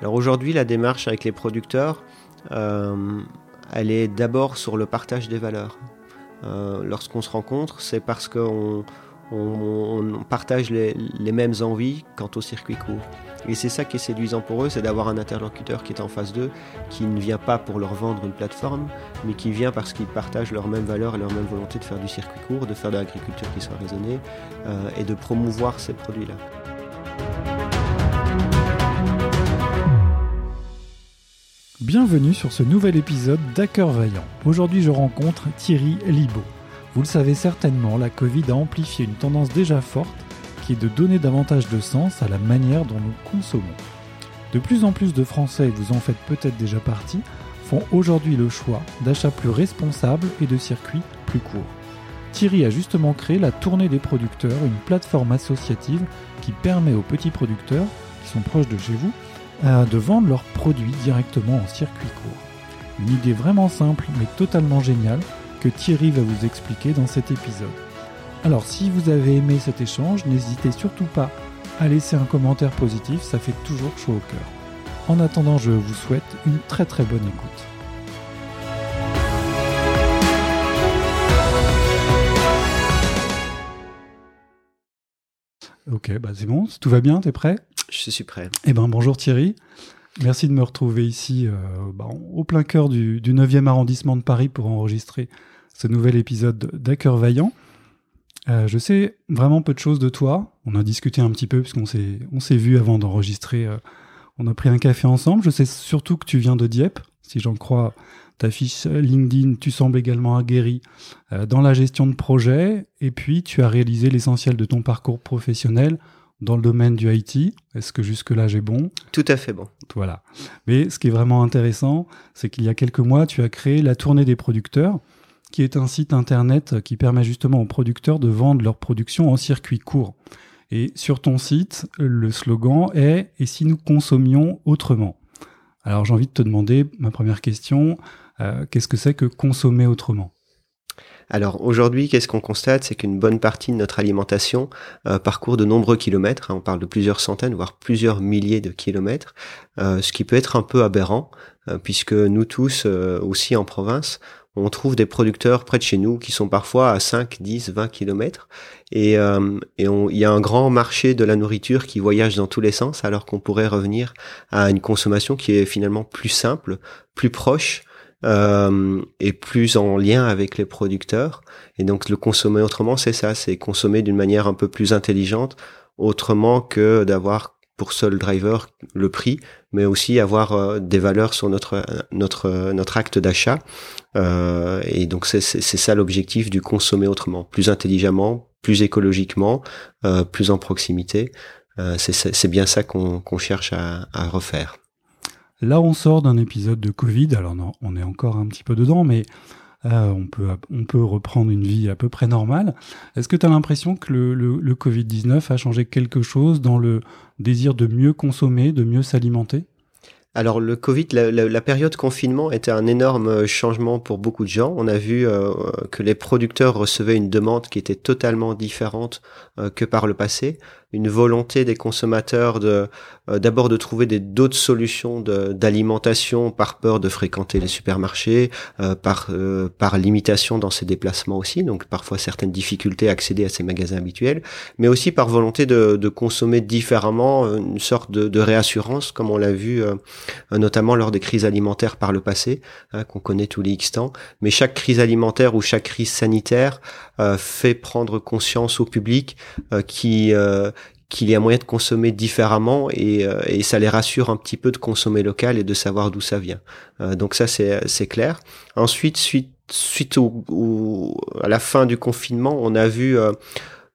Alors aujourd'hui, la démarche avec les producteurs, euh, elle est d'abord sur le partage des valeurs. Euh, lorsqu'on se rencontre, c'est parce qu'on on, partage les, mêmes envies quant au circuit court. Et c'est ça qui est séduisant pour eux, c'est d'avoir un interlocuteur qui est en face d'eux, qui ne vient pas pour leur vendre une plateforme, mais qui vient parce qu'ils partagent leurs mêmes valeurs et leur même volonté de faire du circuit court, de faire de l'agriculture qui soit raisonnée euh, et de promouvoir ces produits-là. Bienvenue sur ce nouvel épisode d'Hacker Vaillant. Aujourd'hui, je rencontre Thierry Libaud. Vous le savez certainement, la Covid a amplifié une tendance déjà forte qui est de donner davantage de sens à la manière dont nous consommons. De plus en plus de Français, vous en faites peut-être déjà partie, font aujourd'hui le choix d'achats plus responsables et de circuits plus courts. Thierry a justement créé la Tournée des producteurs, une plateforme associative qui permet aux petits producteurs, qui sont proches de chez vous, de vendre leurs produits directement en circuit court. Une idée vraiment simple mais totalement géniale que Thierry va vous expliquer dans cet épisode. Alors si vous avez aimé cet échange, n'hésitez surtout pas à laisser un commentaire positif, ça fait toujours chaud au cœur. En attendant, je vous souhaite une très très bonne écoute. Ok, bah c'est bon, tout va bien, t'es prêt? Je suis prêt. Eh ben bonjour Thierry. Merci de me retrouver ici euh, bah, au plein cœur du, 9e arrondissement de Paris pour enregistrer ce nouvel épisode d'Hacker Vaillant. Euh, je sais vraiment peu de choses de toi. On a discuté un petit peu puisqu'on s'est on s'est vu avant d'enregistrer. Euh, on a pris un café ensemble. Je sais surtout que tu viens de Dieppe. Si j'en crois ta fiche LinkedIn, tu sembles également aguerri dans la gestion de projet. Et puis, tu as réalisé l'essentiel de ton parcours professionnel dans le domaine du IT. Est-ce que jusque-là j'ai bon? Tout à fait bon. Voilà. Mais ce qui est vraiment intéressant, c'est qu'il y a quelques mois, tu as créé la Tournée des producteurs, qui est un site internet qui permet justement aux producteurs de vendre leur production en circuit court. Et sur ton site, le slogan est Et si nous consommions autrement? Alors j'ai envie de te demander, ma première question, euh, qu'est-ce que c'est que consommer autrement? Alors aujourd'hui, qu'est-ce qu'on constate? C'est qu'une bonne partie de notre alimentation euh, parcourt de nombreux kilomètres, hein. on parle de plusieurs centaines, voire plusieurs milliers de kilomètres, euh, ce qui peut être un peu aberrant, euh, puisque nous tous, aussi en province, on trouve des producteurs près de chez nous qui sont parfois à 5, 10, 20 kilomètres. Et, et il y a un grand marché de la nourriture qui voyage dans tous les sens, alors qu'on pourrait revenir à une consommation qui est finalement plus simple, plus proche, euh, et plus en lien avec les producteurs. Et donc le consommer autrement, c'est ça, c'est consommer d'une manière un peu plus intelligente, autrement que d'avoir pour seul driver le prix, mais aussi avoir euh, des valeurs sur notre notre notre acte d'achat. Euh, et donc c'est ça l'objectif du consommer autrement, plus intelligemment, plus écologiquement, euh, plus en proximité. C'est bien ça qu'on qu'on cherche à, à refaire. Là, on sort d'un épisode de Covid, alors non, on est encore un petit peu dedans, mais euh, on, peut, on peut reprendre une vie à peu près normale. Est-ce que tu as l'impression que le, le Covid-19 a changé quelque chose dans le désir de mieux consommer, de mieux s'alimenter? Alors le Covid, la, période confinement était un énorme euh, changement pour beaucoup de gens. On a vu euh, que les producteurs recevaient une demande qui était totalement différente que par le passé, une volonté des consommateurs de d'abord de trouver d'autres solutions d'alimentation par peur de fréquenter les supermarchés, par par limitation dans ses déplacements aussi, donc parfois certaines difficultés à accéder à ces magasins habituels, mais aussi par volonté de, de consommer différemment, une sorte de, de réassurance comme on l'a vu euh, notamment lors des crises alimentaires par le passé, hein, qu'on connaît tous les X temps. Mais chaque crise alimentaire ou chaque crise sanitaire euh, fait prendre conscience au public euh, qui qu'il y a moyen de consommer différemment et, et, ça les rassure un petit peu de consommer local et de savoir d'où ça vient. donc ça c'est clair. Ensuite suite suite au, à la fin du confinement, on a vu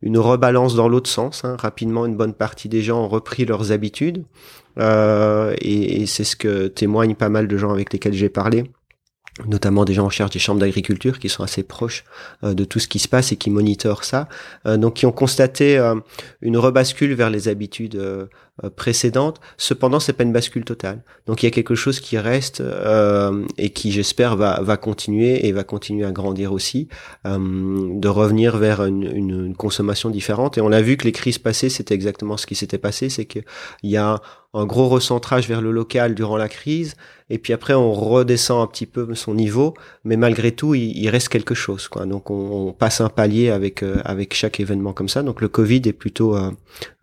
une rebalance dans l'autre sens. Hein. Rapidement, une bonne partie des gens ont repris leurs habitudes. Euh, et, c'est ce que témoignent pas mal de gens avec lesquels j'ai parlé notamment des gens en charge des chambres d'agriculture qui sont assez proches euh, de tout ce qui se passe et qui monitorent ça, euh, donc qui ont constaté une rebascule vers les habitudes euh, précédentes. Cependant, c'est pas une bascule totale. Donc il y a quelque chose qui reste euh, et qui, j'espère, va, va continuer et va continuer à grandir aussi, de revenir vers une, une, consommation différente. Et on a vu que les crises passées, c'était exactement ce qui s'était passé, c'est qu'il y a un gros recentrage vers le local durant la crise, et puis après on redescend un petit peu son niveau, mais malgré tout il, reste quelque chose. Quoi. Donc on, passe un palier avec euh, avec chaque événement comme ça. Donc le Covid est plutôt euh,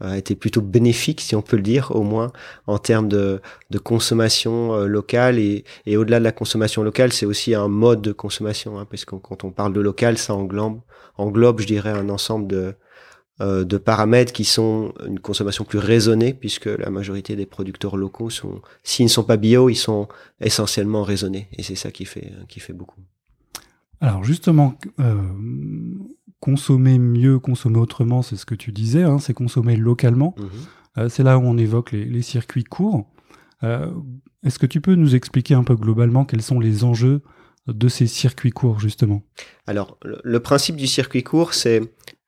a été plutôt bénéfique si on peut le dire au moins en termes de, de consommation euh, locale et, et au-delà de la consommation locale, c'est aussi un mode de consommation, hein, parce que quand on parle de local, ça englobe englobe je dirais un ensemble de euh, de paramètres qui sont une consommation plus raisonnée, puisque la majorité des producteurs locaux sont, s'ils ne sont pas bio, ils sont essentiellement raisonnés, et c'est ça qui fait qui fait beaucoup. Alors justement, euh, consommer mieux, consommer autrement, c'est ce que tu disais, hein, c'est consommer localement. Mhm. Euh, c'est là où on évoque les, circuits courts. Est-ce que tu peux nous expliquer un peu globalement quels sont les enjeux de ces circuits courts justement? Alors le principe du circuit court, c'est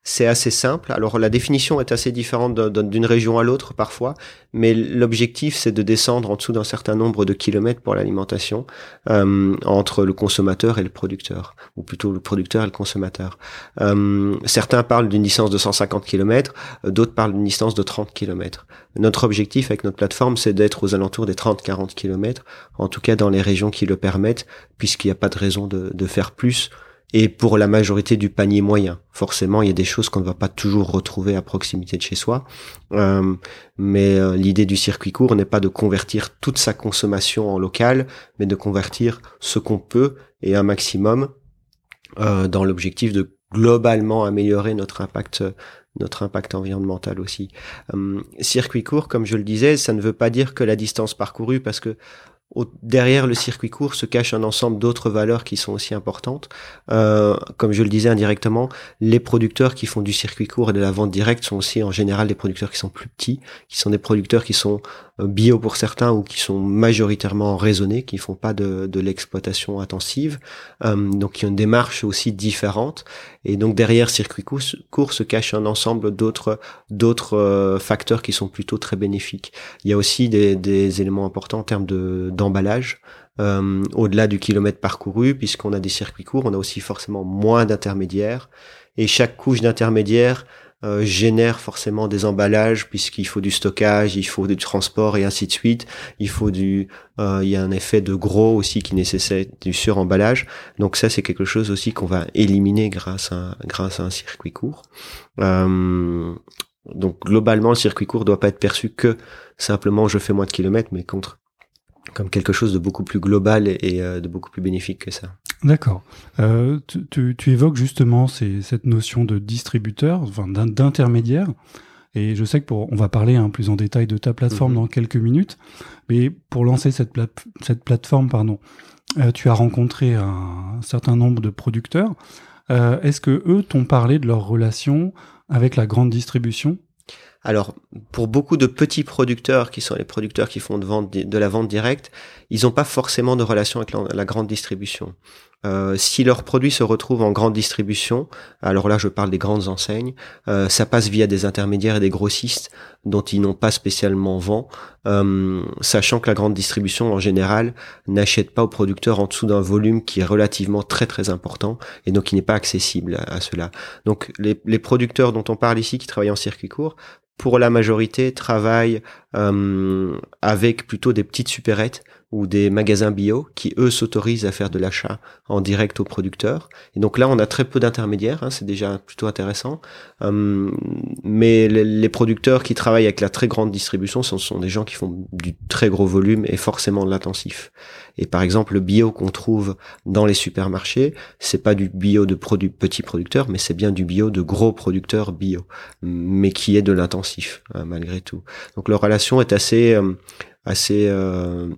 c'est assez simple. Alors la définition est assez différente d'une région à l'autre parfois, mais l'objectif c'est de descendre en dessous d'un certain nombre de kilomètres pour l'alimentation euh, entre le consommateur et le producteur, ou plutôt le producteur et le consommateur. Euh, certains parlent d'une distance de 150 km, d'autres parlent d'une distance de 30 km. Notre objectif avec notre plateforme c'est d'être aux alentours des 30-40 km, en tout cas dans les régions qui le permettent, puisqu'il n'y a pas de raison de faire plus et pour la majorité du panier moyen. Forcément, il y a des choses qu'on ne va pas toujours retrouver à proximité de chez soi, euh, mais euh, l'idée du circuit court n'est pas de convertir toute sa consommation en local, mais de convertir ce qu'on peut et un maximum euh, dans l'objectif de globalement améliorer notre impact notre impact environnemental aussi. circuit court, comme je le disais, ça ne veut pas dire que la distance parcourue, parce que derrière le circuit court se cache un ensemble d'autres valeurs qui sont aussi importantes. Euh, comme je le disais indirectement, les producteurs qui font du circuit court et de la vente directe sont aussi en général des producteurs qui sont plus petits, qui sont des producteurs qui sont euh, bio pour certains ou qui sont majoritairement raisonnés, qui font pas de, de l'exploitation intensive, euh, donc qui ont une démarche aussi différente. Et donc derrière circuit court, se cache un ensemble d'autres d'autres euh, facteurs qui sont plutôt très bénéfiques. Il y a aussi des, des éléments importants en termes de d'emballage. Euh, au-delà du kilomètre parcouru, puisqu'on a des circuits courts, on a aussi forcément moins d'intermédiaires. Et chaque couche d'intermédiaire euh, génère forcément des emballages puisqu'il faut du stockage, il faut du transport et ainsi de suite. Il faut du, euh, il y a un effet de gros aussi qui nécessite du suremballage. Donc ça c'est quelque chose aussi qu'on va éliminer grâce à grâce à un circuit court. Euh, donc globalement le circuit court doit pas être perçu que simplement je fais moins de kilomètres, mais contre comme quelque chose de beaucoup plus global et, euh, de beaucoup plus bénéfique que ça. D'accord. Euh, tu, tu, évoques justement cette notion de distributeur, enfin, d'intermédiaire. Et je sais que pour, on va parler un hein, plus en détail de ta plateforme mhm. dans quelques minutes. Mais pour lancer cette, cette plateforme, pardon, euh, tu as rencontré un, certain nombre de producteurs. Euh, Est-ce que eux t'ont parlé de leur relation avec la grande distribution? Alors, pour beaucoup de petits producteurs, qui sont les producteurs qui font de, la vente directe, ils n'ont pas forcément de relation avec la, grande distribution. Euh, si leurs produits se retrouvent en grande distribution, alors là je parle des grandes enseignes, euh, ça passe via des intermédiaires et des grossistes dont ils n'ont pas spécialement vent, euh, sachant que la grande distribution en général n'achète pas aux producteurs en dessous d'un volume qui est relativement très très important et donc qui n'est pas accessible à, cela. Donc les, producteurs dont on parle ici qui travaillent en circuit court pour la majorité, travaillent avec plutôt des petites supérettes ou des magasins bio qui eux s'autorisent à faire de l'achat en direct aux producteurs. Et donc là, on a très peu d'intermédiaires, hein, c'est déjà plutôt intéressant. Hum, mais les, producteurs qui travaillent avec la très grande distribution, ce sont des gens qui font du très gros volume et forcément de l'intensif. Et par exemple, le bio qu'on trouve dans les supermarchés, c'est pas du bio de produits petits producteurs, mais c'est bien du bio de gros producteurs bio, mais qui est de l'intensif hein, malgré tout. Donc leur relation est assez hum, assez euh,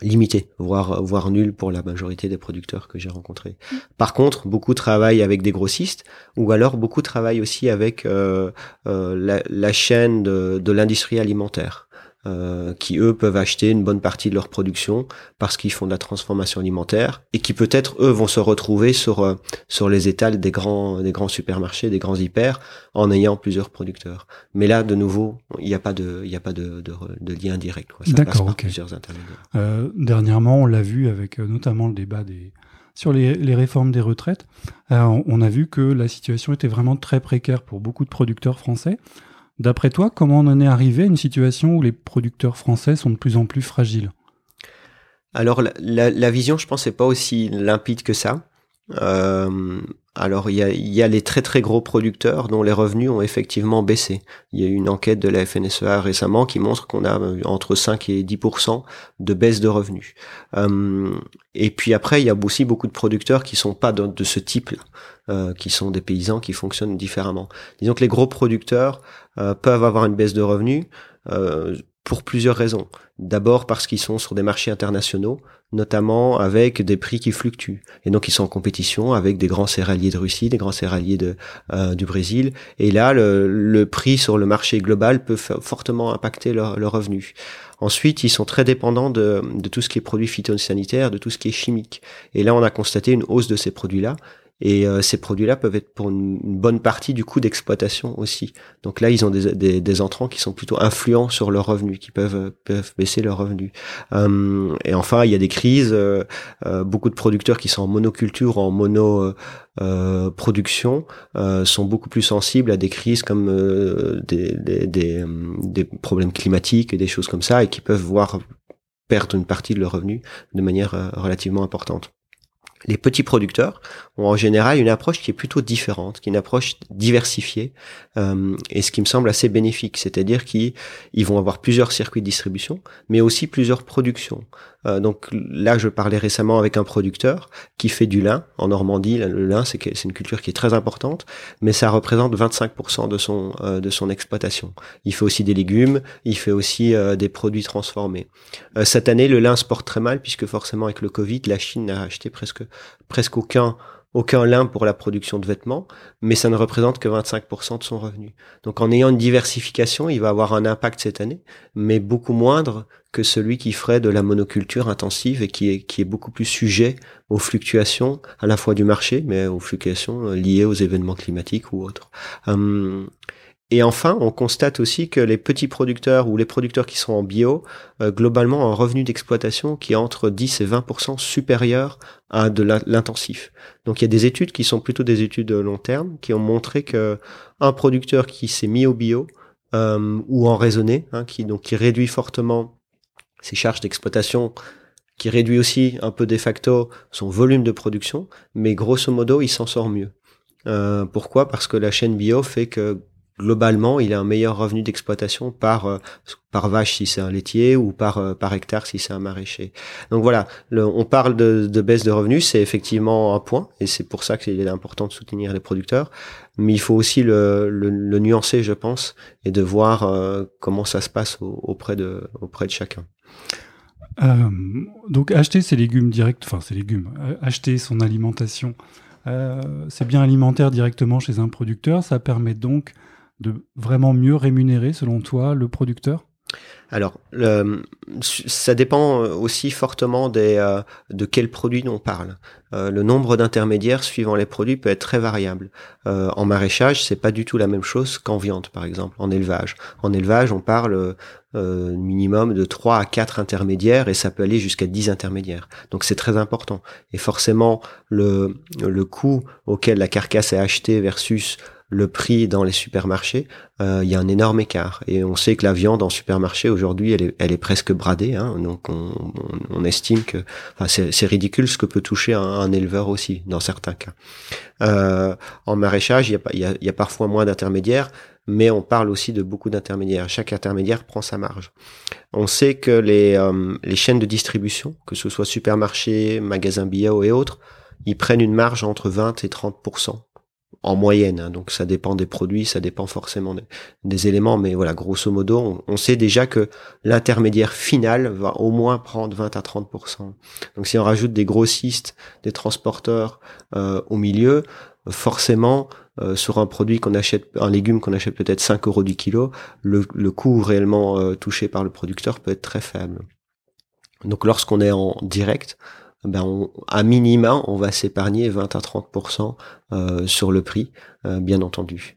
limité, voire voire nul pour la majorité des producteurs que j'ai rencontrés. Par contre, beaucoup travaillent avec des grossistes, ou alors beaucoup travaillent aussi avec euh, euh, la, chaîne de, de l'industrie alimentaire. Euh, qui eux peuvent acheter une bonne partie de leur production parce qu'ils font de la transformation alimentaire et qui peut-être eux vont se retrouver sur euh, sur les étals des grands des grands supermarchés, des grands hyper en ayant plusieurs producteurs. Mais là, de nouveau, il n'y a pas de il y a pas de, de, de lien direct. D'accord. Plusieurs intermédiaires. Euh, dernièrement, on l'a vu avec notamment le débat des sur les, les réformes des retraites. on a vu que la situation était vraiment très précaire pour beaucoup de producteurs français. D'après toi, comment on en est arrivé à une situation où les producteurs français sont de plus en plus fragiles? Alors la, vision, je pense, n'est pas aussi limpide que ça. Euh, alors il y a, y a, les très très gros producteurs dont les revenus ont effectivement baissé. Il y a eu une enquête de la FNSEA récemment qui montre qu'on a euh, entre 5 et 10 de baisse de revenus. Euh, et puis après il y a aussi beaucoup de producteurs qui sont pas de, ce type-là, euh, qui sont des paysans qui fonctionnent différemment. Disons que les gros producteurs euh, peuvent avoir une baisse de revenus. Euh, pour plusieurs raisons. D'abord parce qu'ils sont sur des marchés internationaux, notamment avec des prix qui fluctuent. Et donc ils sont en compétition avec des grands céréaliers de Russie, des grands céréaliers de, euh, du Brésil. Et là, le, le, prix sur le marché global peut fortement impacter leurs leur revenus. Ensuite, ils sont très dépendants de, de tout ce qui est produits phytosanitaires, de tout ce qui est chimique. Et là, on a constaté une hausse de ces produits-là. Et euh, ces produits-là peuvent être pour une, bonne partie du coût d'exploitation aussi. Donc là, ils ont des, des, des, entrants qui sont plutôt influents sur leurs revenus, qui peuvent, peuvent baisser leurs revenus. Euh, et enfin, il y a des crises. Euh, euh beaucoup de producteurs qui sont en monoculture, en mono euh, production, sont beaucoup plus sensibles à des crises comme des, des, des, des problèmes climatiques et des choses comme ça, et qui peuvent voir perdre une partie de leurs revenus de manière relativement importante. Les petits producteurs ont en général une approche qui est plutôt différente, qui est une approche diversifiée, euh, et ce qui me semble assez bénéfique, c'est-à-dire qu'ils vont avoir plusieurs circuits de distribution, mais aussi plusieurs productions. Euh, donc là, je parlais récemment avec un producteur qui fait du lin en Normandie. Le lin, c'est une culture qui est très importante, mais ça représente 25% de son euh, de son exploitation. Il fait aussi des légumes, il fait aussi euh, des produits transformés. cette année, le lin se porte très mal puisque forcément avec le Covid, la Chine n'a acheté presque presque aucun aucun lin pour la production de vêtements, mais ça ne représente que 25% de son revenu. Donc en ayant une diversification, il va avoir un impact cette année, mais beaucoup moindre que celui qui ferait de la monoculture intensive et qui est, qui est beaucoup plus sujet aux fluctuations à la fois du marché, mais aux fluctuations liées aux événements climatiques ou autres. Hum, et enfin, on constate aussi que les petits producteurs ou les producteurs qui sont en bio, euh, globalement, ont un revenu d'exploitation qui est entre 10 et 20% supérieur à de l'intensif. Donc il y a des études qui sont plutôt des études de long terme qui ont montré que un producteur qui s'est mis au bio euh, ou en raisonné, hein, qui donc qui réduit fortement ses charges d'exploitation, qui réduit aussi un peu de facto son volume de production, mais grosso modo il s'en sort mieux. Euh, pourquoi? Parce que la chaîne bio fait que globalement, il a un meilleur revenu d'exploitation par euh, par vache si c'est un laitier ou par euh, par hectare si c'est un maraîcher. Donc voilà, on parle de, de, baisse de revenus, c'est effectivement un point et c'est pour ça qu'il est important de soutenir les producteurs. Mais il faut aussi le, le, nuancer, je pense, et de voir euh, comment ça se passe auprès de auprès de chacun. donc acheter ses légumes directs, enfin ses légumes, acheter son alimentation, c'est bien alimentaire directement chez un producteur, ça permet donc de vraiment mieux rémunérer, selon toi, le producteur? Alors, ça dépend aussi fortement des, euh, de quels produits on parle. Euh, le nombre d'intermédiaires suivant les produits peut être très variable. Euh, en maraîchage, c'est pas du tout la même chose qu'en viande, par exemple, en élevage. En élevage, on parle minimum de 3 à 4 intermédiaires et ça peut aller jusqu'à 10 intermédiaires. Donc c'est très important. Et forcément, le, le coût auquel la carcasse est achetée versus le prix dans les supermarchés, euh, il y a un énorme écart. Et on sait que la viande en supermarché aujourd'hui, elle est, presque bradée. Hein, donc on, estime que c'est ridicule ce que peut toucher un, éleveur aussi dans certains cas. Euh, en maraîchage, il y a, parfois moins d'intermédiaires, mais on parle aussi de beaucoup d'intermédiaires. Chaque intermédiaire prend sa marge. On sait que les, euh, les chaînes de distribution, que ce soit supermarché, magasins bio et autres, ils prennent une marge entre 20 et 30 en moyenne. Hein. donc ça dépend des produits, ça dépend forcément des, éléments, mais voilà, grosso modo, on, sait déjà que l'intermédiaire final va au moins prendre 20 à 30% Donc si on rajoute des grossistes, des transporteurs euh, au milieu, forcément sur un produit qu'on achète, un légume qu'on achète peut-être 5 euros du kilo, le, le coût réellement touché par le producteur peut être très faible. Donc lorsqu'on est en direct, ben à minima, on va s'épargner 20 à 30% euh, sur le prix, euh, bien entendu.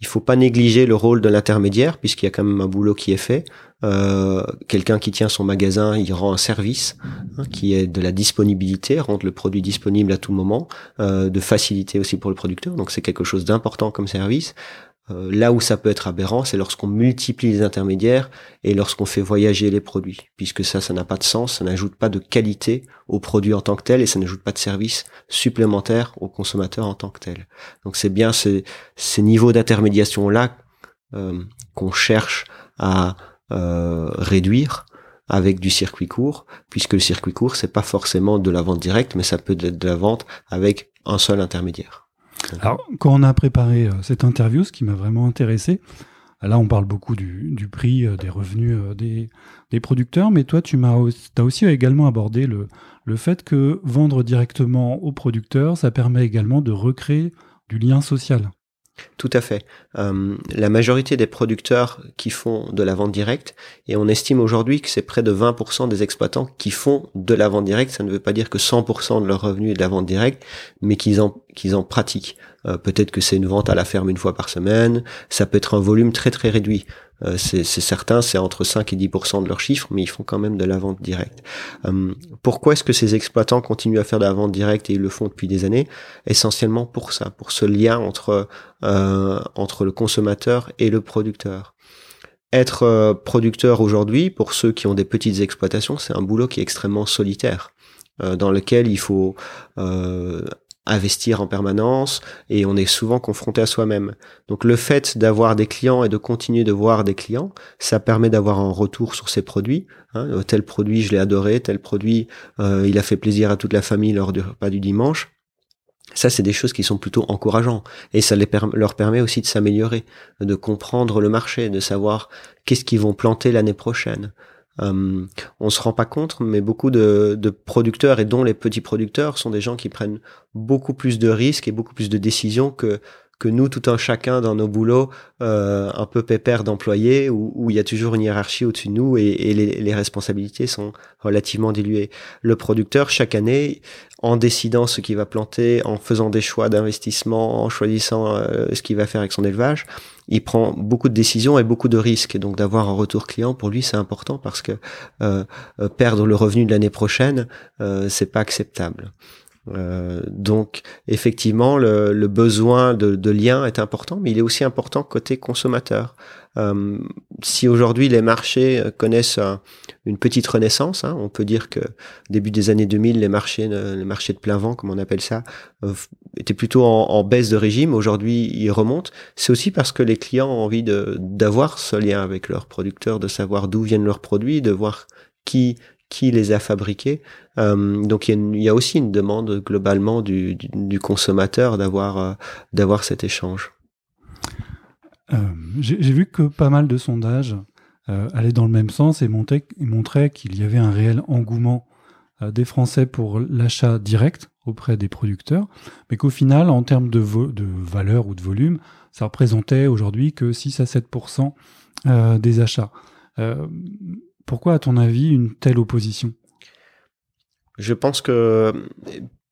Il faut pas négliger le rôle de l'intermédiaire, puisqu'il y a quand même un boulot qui est fait. Euh, quelqu'un qui tient son magasin, il rend un service hein, qui est de la disponibilité, rendre le produit disponible à tout moment, de facilité aussi pour le producteur. Donc c'est quelque chose d'important comme service. Euh, là où ça peut être aberrant, c'est lorsqu'on multiplie les intermédiaires et lorsqu'on fait voyager les produits, puisque ça, ça n'a pas de sens, ça n'ajoute pas de qualité au produit en tant que tel et ça n'ajoute pas de service supplémentaire au consommateur en tant que tel. Donc c'est bien ces, ces niveaux d'intermédiation-là euh, qu'on cherche à euh, réduire avec du circuit court, puisque le circuit court, c'est pas forcément de la vente directe, mais ça peut être de la vente avec un seul intermédiaire. Alors, quand on a préparé euh, cette interview, ce qui m'a vraiment intéressé, là, on parle beaucoup du, prix, euh, des revenus euh, des, producteurs, mais toi, tu m'as as aussi également abordé le, le fait que vendre directement aux producteurs, ça permet également de recréer du lien social. Tout à fait. Euh, la majorité des producteurs qui font de la vente directe, et on estime aujourd'hui que c'est près de 20% des exploitants qui font de la vente directe, ça ne veut pas dire que 100% de leur revenu est de la vente directe, mais qu'ils en, pratiquent. Euh, peut-être que c'est une vente à la ferme une fois par semaine, ça peut être un volume très très réduit. Euh, c'est certain, c'est entre 5 et 10% de leur chiffre, mais ils font quand même de la vente directe. Euh, pourquoi est-ce que ces exploitants continuent à faire de la vente directe et ils le font depuis des années? Essentiellement pour ça, pour ce lien entre, euh, entre le consommateur et le producteur. Être producteur aujourd'hui, pour ceux qui ont des petites exploitations, c'est un boulot qui est extrêmement solitaire dans lequel il faut investir en permanence et on est souvent confronté à soi-même. Donc le fait d'avoir des clients et de continuer de voir des clients, ça permet d'avoir un retour sur ses produits. Hein. Euh, tel produit, je l'ai adoré, tel produit, euh, il a fait plaisir à toute la famille lors du repas du dimanche. Ça, c'est des choses qui sont plutôt encourageantes et ça leur permet aussi de s'améliorer, de comprendre le marché, de savoir qu'est-ce qu'ils vont planter l'année prochaine. Euh, on se rend pas compte, mais beaucoup de, de, producteurs et dont les petits producteurs sont des gens qui prennent beaucoup plus de risques et beaucoup plus de décisions que que nous, tout un chacun dans nos boulots, euh, un peu pépère d'employés, où, où, il y a toujours une hiérarchie au-dessus de nous et, et les, les, responsabilités sont relativement diluées. Le producteur, chaque année, en décidant ce qu'il va planter, en faisant des choix d'investissement, en choisissant euh, ce qu'il va faire avec son élevage, il prend beaucoup de décisions et beaucoup de risques. Et donc d'avoir un retour client pour lui c'est important parce que euh, euh perdre le revenu de l'année prochaine euh, c'est pas acceptable. Euh, donc effectivement, le, le besoin de, de, lien est important, mais il est aussi important côté consommateur. Euh, si aujourd'hui les marchés connaissent une petite renaissance, hein, on peut dire que début des années 2000, les marchés, les marchés de plein vent, comme on appelle ça, euh, étaient plutôt en, en, baisse de régime. Aujourd'hui, ils remontent. C'est aussi parce que les clients ont envie d'avoir ce lien avec leurs producteurs, de savoir d'où viennent leurs produits, de voir qui qui les a fabriqués. Euh, donc il y, a aussi une demande globalement du, consommateur d'avoir euh, d'avoir cet échange. Euh, J'ai vu que pas mal de sondages allaient dans le même sens et montraient qu'il y avait un réel engouement des Français pour l'achat direct auprès des producteurs, mais qu'au final, en termes de, de, valeur ou de volume, ça représentait aujourd'hui que 6 à 7% des achats. Pourquoi, à ton avis, une telle opposition? Je pense que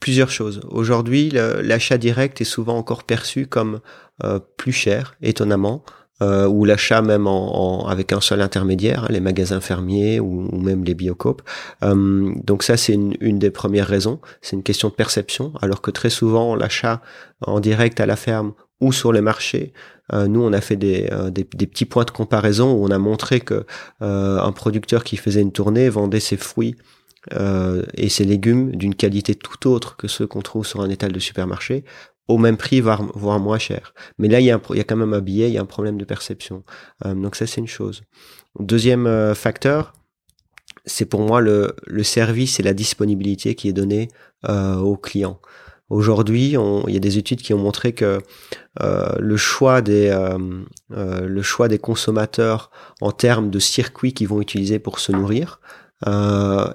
plusieurs choses. Aujourd'hui, l'achat direct est souvent encore perçu comme euh, plus cher, étonnamment, euh, ou l'achat même avec un seul intermédiaire, les magasins fermiers ou, même les biocopes. Euh, donc ça, c'est une, des premières raisons. C'est une question de perception, alors que très souvent, l'achat en direct à la ferme ou sur les marchés. Euh, nous, on a fait des, euh, des, petits points de comparaison où on a montré que euh, un producteur qui faisait une tournée vendait ses fruits et ses légumes d'une qualité tout autre que ceux qu'on trouve sur un étal de supermarché au même prix, voire, voire moins cher. Mais là, il y, a a quand même un billet, il y a un problème de perception. donc ça, c'est une chose. Deuxième facteur, c'est pour moi le, le service et la disponibilité qui est donnée aux clients. Aujourd'hui, il y a des études qui ont montré que euh, le choix des euh, euh, le choix des consommateurs en termes de circuits qu'ils vont utiliser pour se nourrir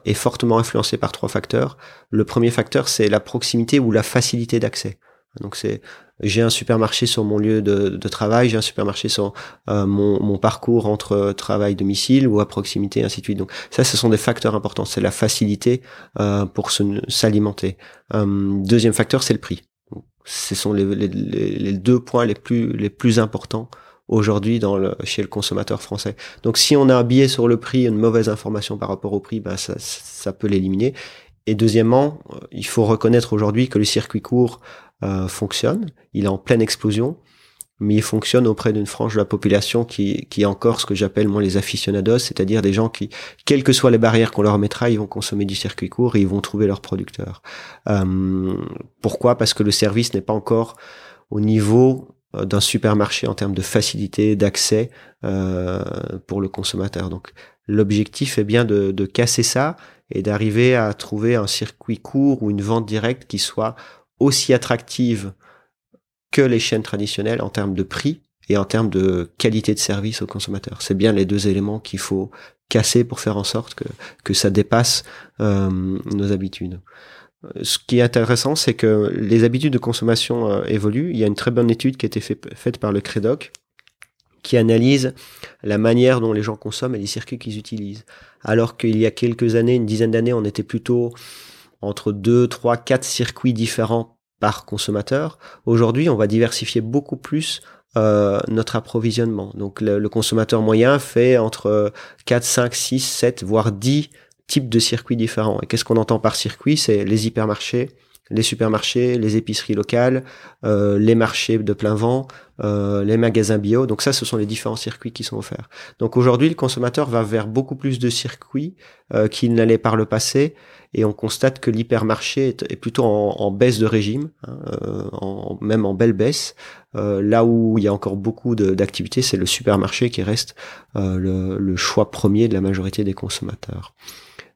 est fortement influencé par trois facteurs. Le premier facteur, c'est la proximité ou la facilité d'accès. Donc c'est j'ai un supermarché sur mon lieu de, de travail, j'ai un supermarché sur euh, mon, mon, parcours entre travail domicile ou à proximité, ainsi de suite. Donc ça, ce sont des facteurs importants. C'est la facilité euh, pour s'alimenter. Euh, deuxième facteur, c'est le prix. Ce sont les, les, les, deux points les plus les plus importants aujourd'hui dans le, chez le consommateur français. Donc si on a un biais sur le prix, une mauvaise information par rapport au prix, ben ça, ça peut l'éliminer. Et deuxièmement, il faut reconnaître aujourd'hui que le circuit court euh, fonctionne, il est en pleine explosion, mais il fonctionne auprès d'une frange de la population qui, qui est encore ce que j'appelle moi les aficionados, c'est-à-dire des gens qui, quelles que soient les barrières qu'on leur mettra, ils vont consommer du circuit court et ils vont trouver leur producteur. Euh, pourquoi? Parce que le service n'est pas encore au niveau euh, d'un supermarché en termes de facilité d'accès euh, pour le consommateur. Donc l'objectif est bien de, de casser ça et d'arriver à trouver un circuit court ou une vente directe qui soit aussi attractive que les chaînes traditionnelles en termes de prix et en termes de qualité de service aux consommateurs. C'est bien les deux éléments qu'il faut casser pour faire en sorte que, que ça dépasse euh, nos habitudes. Ce qui est intéressant, c'est que les habitudes de consommation euh, évoluent. Il y a une très bonne étude qui a été fait, faite par le Credoc qui analyse la manière dont les gens consomment et les circuits qu'ils utilisent. Alors qu'il y a quelques années, une dizaine d'années, on était plutôt entre deux, trois, quatre circuits différents par consommateur. Aujourd'hui, on va diversifier beaucoup plus euh, notre approvisionnement. Donc le, consommateur moyen fait entre 4, 5, 6, 7, voire 10 types de circuits différents. Et qu'est-ce qu'on entend par circuit? C'est les hypermarchés, les supermarchés, les épiceries locales, euh, les marchés de plein vent, euh, les magasins bio. Donc ça, ce sont les différents circuits qui sont offerts. Donc aujourd'hui, le consommateur va vers beaucoup plus de circuits euh, qu'il n'allait par le passé, et on constate que l'hypermarché est, plutôt en, baisse de régime, hein, même en belle baisse. là où il y a encore beaucoup d'activités, c'est le supermarché qui reste le choix premier de la majorité des consommateurs.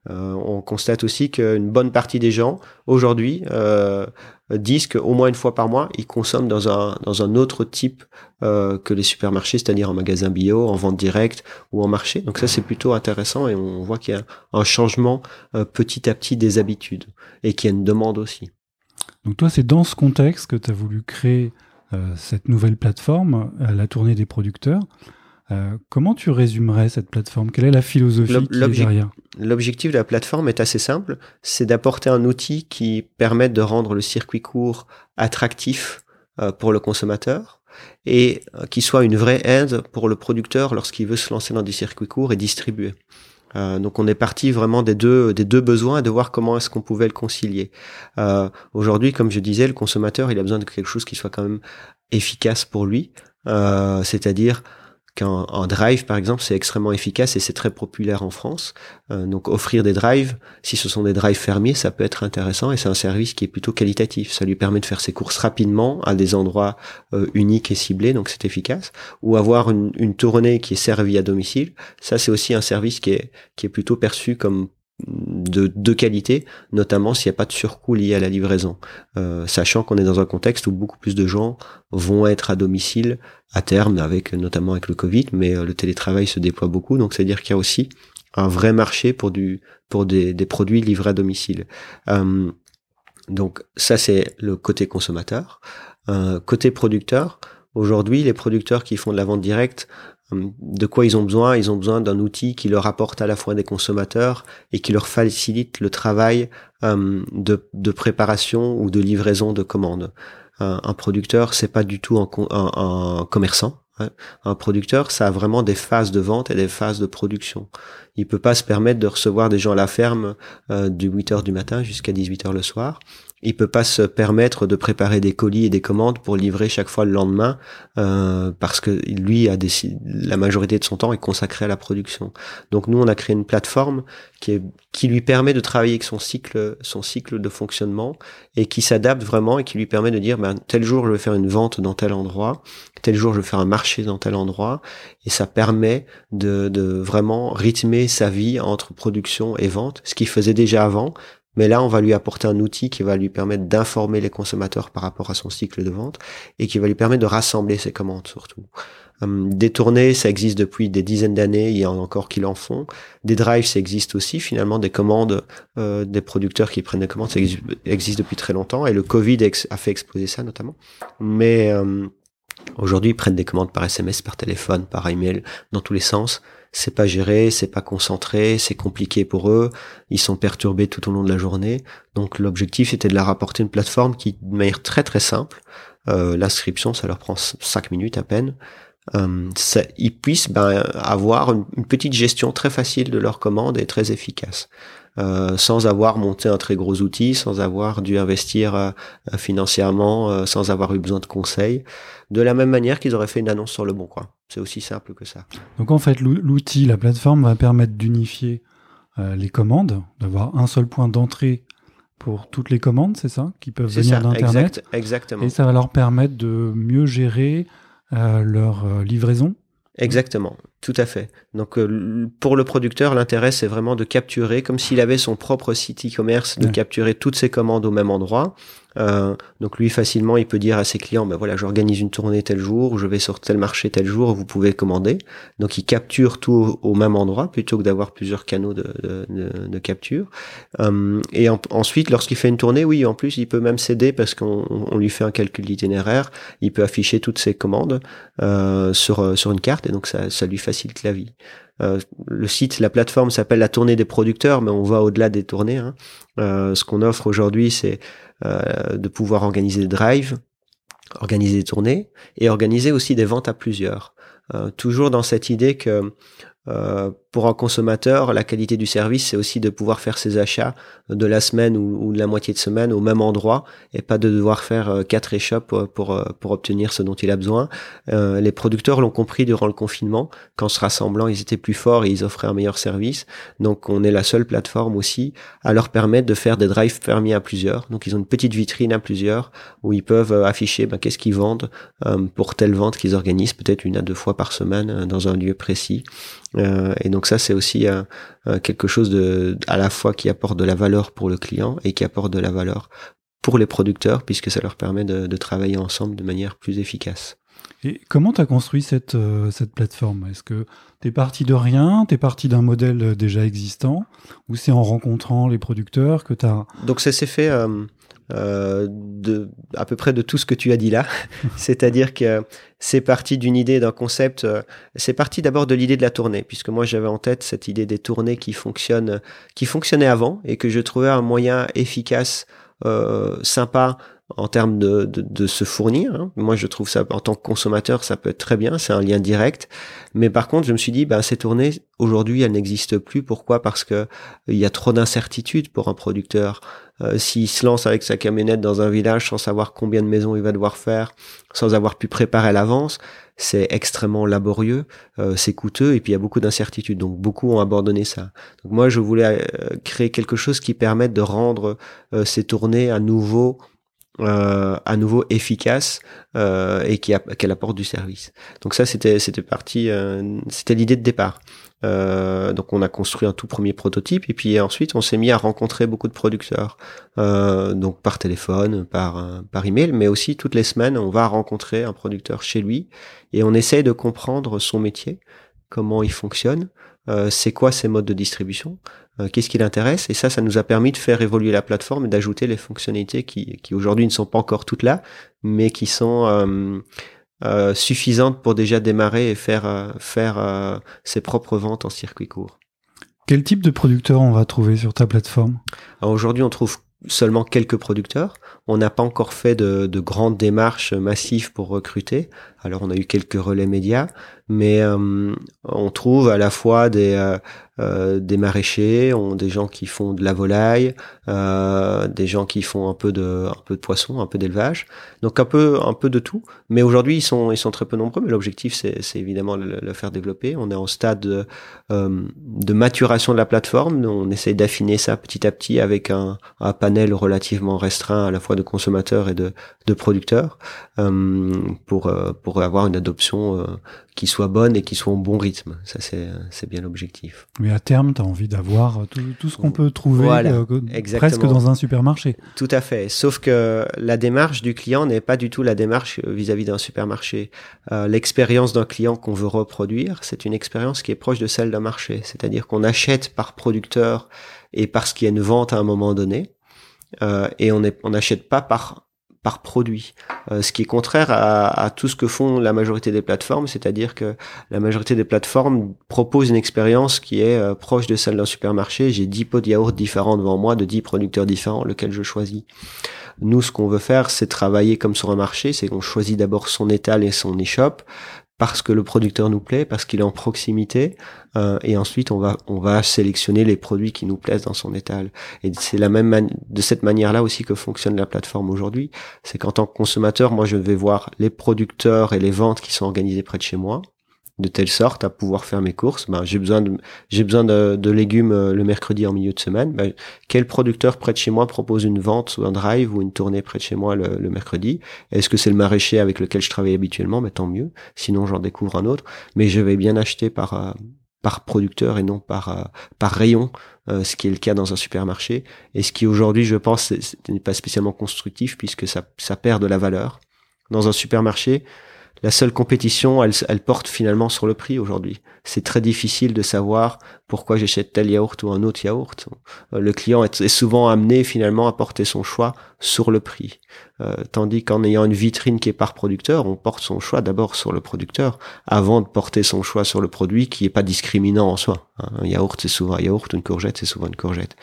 Euh, on constate aussi qu'une bonne partie des gens aujourd'hui euh, disent qu'au moins une fois par mois, ils consomment dans un, autre type euh, que les supermarchés, c'est-à-dire en magasin bio, en vente directe ou en marché. Donc ça, c'est plutôt intéressant et on voit qu'il y a un changement petit à petit des habitudes et qu'il y a une demande aussi. Donc toi, c'est dans ce contexte que tu as voulu créer cette nouvelle plateforme, la tournée des producteurs. Euh, comment tu résumerais cette plateforme? Quelle est la philosophie qui est derrière? L'objectif de la plateforme est assez simple, c'est d'apporter un outil qui permette de rendre le circuit court attractif euh, pour le consommateur et euh, qui soit une vraie aide pour le producteur lorsqu'il veut se lancer dans du circuit court et distribuer. donc on est parti vraiment des deux des deux besoins et de voir comment est-ce qu'on pouvait le concilier. Aujourd'hui, comme je disais, le consommateur il a besoin de quelque chose qui soit quand même efficace pour lui, c'est-à-dire qu'un drive, par exemple, c'est extrêmement efficace et c'est très populaire en France. Euh, donc offrir des drives, si ce sont des drives fermiers, ça peut être intéressant et c'est un service qui est plutôt qualitatif. Ça lui permet de faire ses courses rapidement à des endroits euh, uniques et ciblés, donc c'est efficace. Ou avoir une, une tournée qui est servie à domicile, ça c'est aussi un service qui est, qui est plutôt perçu comme de, de qualité, notamment s'il n'y a pas de surcoût lié à la livraison, euh, sachant qu'on est dans un contexte où beaucoup plus de gens vont être à domicile à terme, avec notamment avec le Covid, mais euh, le télétravail se déploie beaucoup, donc c'est-à-dire qu'il y a aussi un vrai marché pour du pour des, produits livrés à domicile. Euh, donc ça c'est le côté consommateur. côté producteur, aujourd'hui les producteurs qui font de la vente directe de quoi ils ont besoin? Ils ont besoin d'un outil qui leur apporte à la fois des consommateurs et qui leur facilite le travail euh, de, préparation ou de livraison de commandes. un producteur, c'est pas du tout un, commerçant. Hein. Un producteur, ça a vraiment des phases de vente et des phases de production. Il peut pas se permettre de recevoir des gens à la ferme euh, du 8 heures du matin jusqu'à 18 heures le soir il peut pas se permettre de préparer des colis et des commandes pour livrer chaque fois le lendemain euh, parce que lui a décidé, la majorité de son temps est consacré à la production. Donc nous on a créé une plateforme qui est qui lui permet de travailler avec son cycle son cycle de fonctionnement et qui s'adapte vraiment et qui lui permet de dire ben tel jour je vais faire une vente dans tel endroit, tel jour je vais faire un marché dans tel endroit et ça permet de, de vraiment rythmer sa vie entre production et vente, ce qu'il faisait déjà avant Mais là, on va lui apporter un outil qui va lui permettre d'informer les consommateurs par rapport à son cycle de vente et qui va lui permettre de rassembler ses commandes surtout. Hum, des tournées, ça existe depuis des dizaines d'années, il y en a encore qui l'en font. Des drives, ça existe aussi. Finalement, des commandes, euh, des producteurs qui prennent des commandes, ça existe depuis très longtemps. Et le Covid a fait exploser ça notamment. Mais hum, aujourd'hui, ils prennent des commandes par SMS, par téléphone, par email, dans tous les sens. C'est pas géré, c'est pas concentré, c'est compliqué pour eux. Ils sont perturbés tout au long de la journée. Donc l'objectif, c'était de leur apporter une plateforme qui, de manière très très simple, euh, l'inscription, ça leur prend 5 minutes à peine euh, ils puissent ben, avoir une, petite gestion très facile de leurs commandes et très efficace. Euh, sans avoir monté un très gros outil, sans avoir dû investir financièrement, sans avoir eu besoin de conseils, de la même manière qu'ils auraient fait une annonce sur le bon coin. C'est aussi simple que ça. Donc en fait, l'outil, la plateforme va permettre d'unifier les commandes, d'avoir un seul point d'entrée pour toutes les commandes, c'est ça, qui peuvent venir d'internet. exactement. Et ça va leur permettre de mieux gérer leur euh, livraison Exactement, tout à fait. Donc euh, pour le producteur, l'intérêt c'est vraiment de capturer, comme s'il avait son propre site e-commerce, de capturer toutes ses commandes au même endroit euh, donc lui facilement il peut dire à ses clients ben voilà j'organise une tournée tel jour, je vais sur tel marché tel jour, vous pouvez commander. Donc il capture tout au, même endroit plutôt que d'avoir plusieurs canaux de, de, de, capture. Euh, et ensuite lorsqu'il fait une tournée, oui en plus il peut même s'aider parce qu'on on lui fait un calcul d'itinéraire, il peut afficher toutes ses commandes euh, sur euh, sur une carte et donc ça, ça lui facilite la vie. Euh, le site, la plateforme s'appelle la tournée des producteurs, mais on va au-delà des tournées. Hein. Euh, ce qu'on offre aujourd'hui, c'est euh, de pouvoir organiser des drives, organiser des tournées et organiser aussi des ventes à plusieurs. Euh, toujours dans cette idée que pour un consommateur, la qualité du service, c'est aussi de pouvoir faire ses achats de la semaine ou, de la moitié de semaine au même endroit et pas de devoir faire euh, quatre échoppes pour, euh, pour obtenir ce dont il a besoin. les producteurs l'ont compris durant le confinement, qu'en se rassemblant, ils étaient plus forts et ils offraient un meilleur service. Donc on est la seule plateforme aussi à leur permettre de faire des drives permis à plusieurs. Donc ils ont une petite vitrine à plusieurs où ils peuvent afficher ben, qu'est-ce qu'ils vendent pour telle vente qu'ils organisent peut-être une à deux fois par semaine dans un lieu précis. Euh, et donc ça, c'est aussi euh, euh, quelque chose de, à la fois qui apporte de la valeur pour le client et qui apporte de la valeur pour les producteurs, puisque ça leur permet de, de travailler ensemble de manière plus efficace. Et comment tu as construit cette, cette plateforme? Est-ce que tu es parti de rien? Tu es parti d'un modèle déjà existant? Ou c'est en rencontrant les producteurs que tu as... Donc ça s'est fait euh, de à peu près de tout ce que tu as dit là. C'est-à-dire que c'est parti d'une idée, d'un concept. Euh, c'est parti d'abord de l'idée de la tournée, puisque moi j'avais en tête cette idée des tournées qui fonctionnent, qui fonctionnaient avant et que je trouvais un moyen efficace, euh, sympa en termes de, de, de se fournir. Hein. Moi, je trouve ça en tant que consommateur, ça peut être très bien, c'est un lien direct. Mais par contre, je me suis dit, ben, ces tournées aujourd'hui, elles n'existent plus. Pourquoi? Parce que il y a trop d'incertitudes pour un producteur. Euh, s'il se lance avec sa camionnette dans un village sans savoir combien de maisons il va devoir faire, sans avoir pu préparer l'avance, c'est extrêmement laborieux, euh, c'est coûteux et puis il y a beaucoup d'incertitudes. Donc beaucoup ont abandonné ça. Donc moi, je voulais euh, créer quelque chose qui permette de rendre ces tournées à nouveau euh, à nouveau efficace euh, et qui qu'elle apporte du service. Donc ça c'était c'était parti euh, c'était l'idée de départ. Euh, donc on a construit un tout premier prototype et puis ensuite on s'est mis à rencontrer beaucoup de producteurs. Euh, donc par téléphone, par par email, mais aussi toutes les semaines on va rencontrer un producteur chez lui et on essaye de comprendre son métier, comment il fonctionne, euh, c'est quoi ses modes de distribution, qu'est-ce qui l'intéresse, et ça, ça nous a permis de faire évoluer la plateforme et d'ajouter les fonctionnalités qui, qui aujourd'hui ne sont pas encore toutes là, mais qui sont euh, suffisantes pour déjà démarrer et faire faire ses propres ventes en circuit court. Quel type de producteur on va trouver sur ta plateforme? Aujourd'hui, on trouve seulement quelques producteurs. On n'a pas encore fait de, de, grandes démarches massives pour recruter. Alors on a eu quelques relais médias, mais euh, on trouve à la fois des, euh, euh, des maraîchers, on, des gens qui font de la volaille, euh, des gens qui font un peu de un peu de poisson, un peu d'élevage, donc un peu un peu de tout. Mais aujourd'hui ils sont ils sont très peu nombreux, mais l'objectif c'est c'est évidemment le, le, faire développer. On est en stade de, euh, de maturation de la plateforme, on essaye d'affiner ça petit à petit avec un, un, panel relativement restreint à la fois de consommateurs et de de producteurs pour pour avoir une adoption qui soit bonne et qui soit en bon rythme. Ça c'est bien l'objectif. Mais mais à terme, tu as envie d'avoir tout, tout, ce qu'on peut trouver voilà, presque dans un supermarché. Tout à fait. Sauf que la démarche du client n'est pas du tout la démarche vis-à-vis d'un supermarché. Euh, L'expérience d'un client qu'on veut reproduire, c'est une expérience qui est proche de celle d'un marché. C'est-à-dire qu'on achète par producteur et parce qu'il y a une vente à un moment donné. Euh, et on n'achète on pas par par produit, euh, ce qui est contraire à, à, tout ce que font la majorité des plateformes, c'est-à-dire que la majorité des plateformes proposent une expérience qui est euh, proche de celle d'un supermarché. J'ai 10 pots de yaourt différents devant moi, de 10 producteurs différents, lequel je choisis. Nous, ce qu'on veut faire, c'est travailler comme sur un marché, c'est qu'on choisit d'abord son étal et son e-shop, parce que le producteur nous plaît, parce qu'il est en proximité, euh, et ensuite on va on va sélectionner les produits qui nous plaisent dans son étal. Et c'est la même de cette manière-là aussi que fonctionne la plateforme aujourd'hui. C'est qu'en tant que consommateur, moi je vais voir les producteurs et les ventes qui sont organisées près de chez moi de telle sorte à pouvoir faire mes courses. Ben, j'ai besoin de j'ai besoin de, de, légumes euh, le mercredi en milieu de semaine. Ben, quel producteur près de chez moi propose une vente ou un drive ou une tournée près de chez moi le, le mercredi? Est-ce que c'est le maraîcher avec lequel je travaille habituellement? Ben tant mieux. Sinon j'en découvre un autre. Mais je vais bien acheter par euh, par producteur et non par euh, par rayon, ce qui est le cas dans un supermarché. Et ce qui aujourd'hui, je pense, n'est pas spécialement constructif puisque ça ça perd de la valeur. Dans un supermarché, la seule compétition, elle, porte finalement sur le prix aujourd'hui. C'est très difficile de savoir pourquoi j'achète tel yaourt ou un autre yaourt. Euh, le client est, souvent amené finalement à porter son choix sur le prix. Euh, tandis qu'en ayant une vitrine qui est par producteur, on porte son choix d'abord sur le producteur avant de porter son choix sur le produit qui est pas discriminant en soi. Hein, un yaourt, c'est souvent un yaourt, une courgette, c'est souvent une courgette.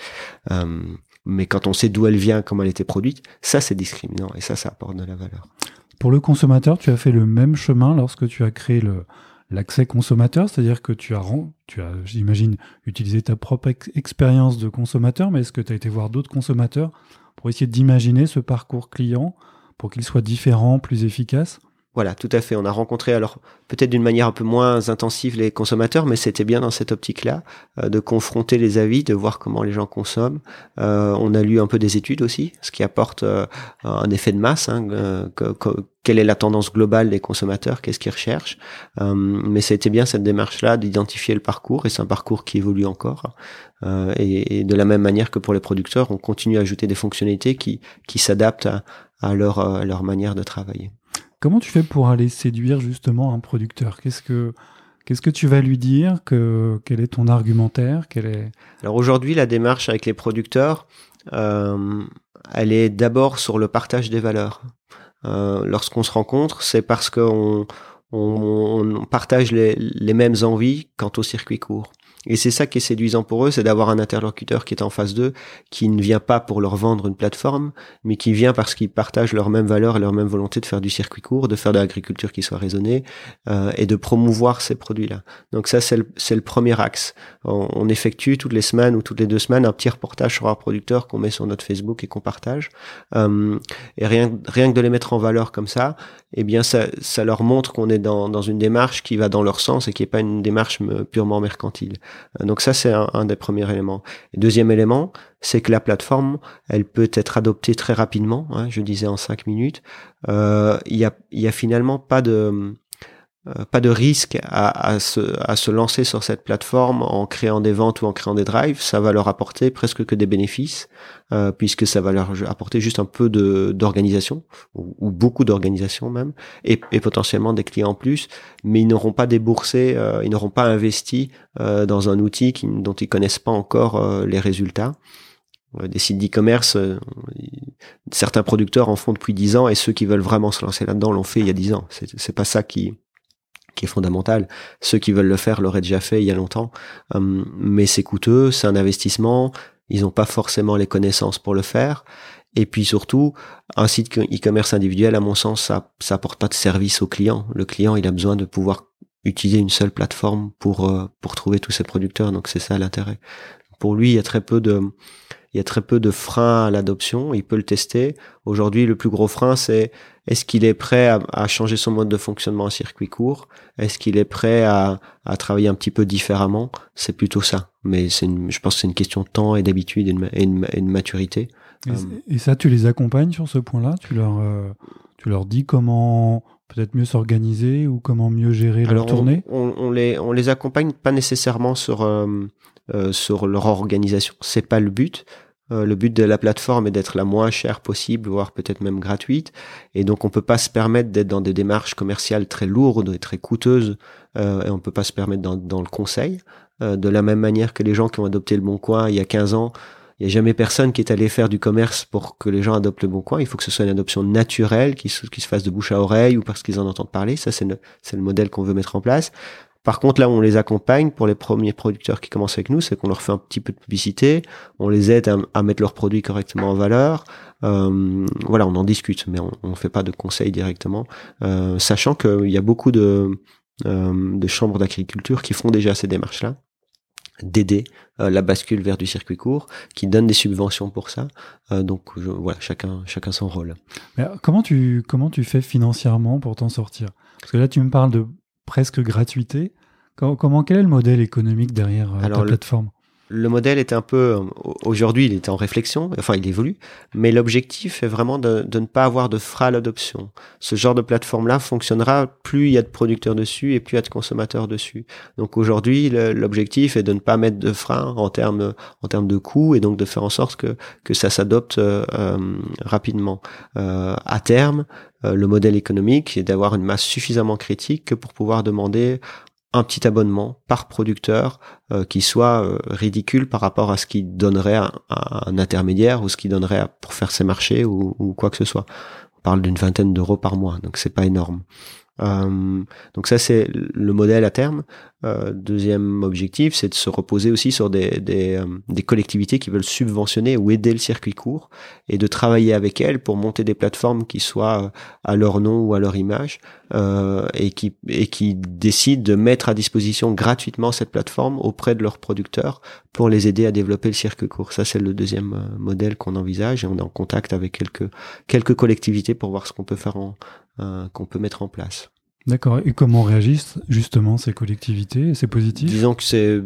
Euh, mais quand on sait d'où elle vient, comment elle a été produite, ça c'est discriminant et ça, ça apporte de la valeur. Pour le consommateur, tu as fait le même chemin lorsque tu as créé l'accès consommateur, c'est-à-dire que tu as, tu as j'imagine, utilisé ta propre expérience de consommateur, mais est-ce que tu as été voir d'autres consommateurs pour essayer d'imaginer ce parcours client pour qu'il soit différent, plus efficace? Voilà, tout à fait. On a rencontré alors peut-être d'une manière un peu moins intensive les consommateurs, mais c'était bien dans cette optique-là euh, de confronter les avis, de voir comment les gens consomment. Euh, on a lu un peu des études aussi, ce qui apporte euh, un effet de masse. Hein, quelle est la tendance globale des consommateurs Qu'est-ce qu'ils recherchent Mais c'était bien cette démarche-là d'identifier le parcours, et c'est un parcours qui évolue encore. Et, de la même manière que pour les producteurs, on continue à ajouter des fonctionnalités qui, s'adaptent à leur manière de travailler. Comment tu fais pour aller séduire justement un producteur? Qu'est-ce que tu vas lui dire? Que, Quel est ton argumentaire? Est... Alors aujourd'hui, la démarche avec les producteurs, euh, elle est d'abord sur le partage des valeurs. Euh, Lorsqu'on se rencontre, c'est parce qu'on on, on partage les, les, mêmes envies quant au circuit court. Et c'est ça qui est séduisant pour eux, c'est d'avoir un interlocuteur qui est en face d'eux, qui ne vient pas pour leur vendre une plateforme, mais qui vient parce qu'ils partagent leurs mêmes valeurs et leur même volonté de faire du circuit court, de faire de l'agriculture qui soit raisonnée euh, et de promouvoir ces produits-là. Donc ça, c'est le, le, premier axe. On, on, effectue toutes les semaines ou toutes les deux semaines un petit reportage sur un producteur qu'on met sur notre Facebook et qu'on partage. Euh, et rien, rien que de les mettre en valeur comme ça, eh bien ça, ça leur montre qu'on est dans, dans une démarche qui va dans leur sens et qui n'est pas une démarche purement mercantile. Euh, donc ça, c'est un, des premiers éléments. Deuxième élément, c'est que la plateforme, elle peut être adoptée très rapidement. Hein, je disais en cinq minutes. Euh, il y, a, y a finalement pas de euh, pas de risque à, à, se, à se lancer sur cette plateforme en créant des ventes ou en créant des drives. Ça va leur apporter presque que des bénéfices, euh, puisque ça va leur apporter juste un peu d'organisation, ou, beaucoup d'organisation même, et, et, potentiellement des clients en plus, mais ils n'auront pas déboursé, euh, ils n'auront pas investi euh, dans un outil qui, dont ils connaissent pas encore euh, les résultats des sites d'e-commerce, certains producteurs en font depuis 10 ans et ceux qui veulent vraiment se lancer là-dedans l'ont fait il y a 10 ans. C'est pas ça qui, qui est fondamental. Ceux qui veulent le faire l'auraient déjà fait il y a longtemps, hum, mais c'est coûteux, c'est un investissement, ils n'ont pas forcément les connaissances pour le faire. Et puis surtout, un site e-commerce individuel, à mon sens, ça, ça apporte pas de service au client. Le client, il a besoin de pouvoir utiliser une seule plateforme pour euh, pour trouver tous ses producteurs. Donc c'est ça l'intérêt. Pour lui, il y a très peu de il y a très peu de freins à l'adoption. Il peut le tester. Aujourd'hui, le plus gros frein, c'est est-ce qu'il est prêt à, changer son mode de fonctionnement en circuit court? Est-ce qu'il est prêt à, travailler un petit peu différemment? C'est plutôt ça. Mais c'est je pense que c'est une question de temps et d'habitude et, de maturité. Euh, et, ça, tu les accompagnes sur ce point-là? Tu leur, euh, tu leur dis comment peut-être mieux s'organiser ou comment mieux gérer leur tournée? on, on, les, on les accompagne pas nécessairement sur, euh, sur leur organisation. C'est pas le but. le but de la plateforme est d'être la moins chère possible, voire peut-être même gratuite. Et donc, on peut pas se permettre d'être dans des démarches commerciales très lourdes et très coûteuses. et on peut pas se permettre dans, dans le conseil. de la même manière que les gens qui ont adopté le Bon Coin il y a 15 ans il n'y a jamais personne qui est allé faire du commerce pour que les gens adoptent le bon coin. Il faut que ce soit une adoption naturelle, qui se, se fasse de bouche à oreille ou parce qu'ils en entendent parler. Ça, c'est le, le modèle qu'on veut mettre en place. Par contre, là on les accompagne, pour les premiers producteurs qui commencent avec nous, c'est qu'on leur fait un petit peu de publicité, on les aide à, mettre leurs produits correctement en valeur. Euh, voilà, on en discute, mais on ne fait pas de conseils directement, euh, sachant qu'il y a beaucoup de, euh, de chambres d'agriculture qui font déjà ces démarches-là d'aider la bascule vers du circuit court, qui donne des subventions pour ça. Donc voilà, chacun chacun son rôle. Comment tu comment tu fais financièrement pour t'en sortir? Parce que là, tu me parles de presque gratuité. Comment, quel est le modèle économique derrière euh, ta plateforme? Le modèle est un peu aujourd'hui il est en réflexion enfin il évolue mais l'objectif est vraiment de, ne pas avoir de frein à l'adoption ce genre de plateforme là fonctionnera plus il y a de producteurs dessus et plus il y a de consommateurs dessus. Donc aujourd'hui l'objectif est de ne pas mettre de frein en termes en termes de coûts et donc de faire en sorte que que ça s'adopte euh, euh, rapidement. Euh, à terme le modèle économique est d'avoir une masse suffisamment critique pour pouvoir demander un petit abonnement par producteur euh, qui soit euh, ridicule par rapport à ce qu'il donnerait à, un intermédiaire ou ce qu'il donnerait pour faire ses marchés ou, ou, quoi que ce soit. On parle d'une vingtaine d'euros par mois, donc c'est pas énorme. Euh, donc ça c'est le modèle à terme. Euh, deuxième objectif, c'est de se reposer aussi sur des, des, euh, des, collectivités qui veulent subventionner ou aider le circuit court et de travailler avec elles pour monter des plateformes qui soient à leur nom ou à leur image et, qui, et qui décident de mettre à disposition gratuitement cette plateforme auprès de leurs producteurs pour les aider à développer le circuit court. Ça, c'est le deuxième modèle qu'on envisage et on est en contact avec quelques, quelques collectivités pour voir ce qu'on peut faire en, qu'on peut mettre en place. D'accord. Et comment réagissent justement ces collectivités C'est positif Disons que c'est.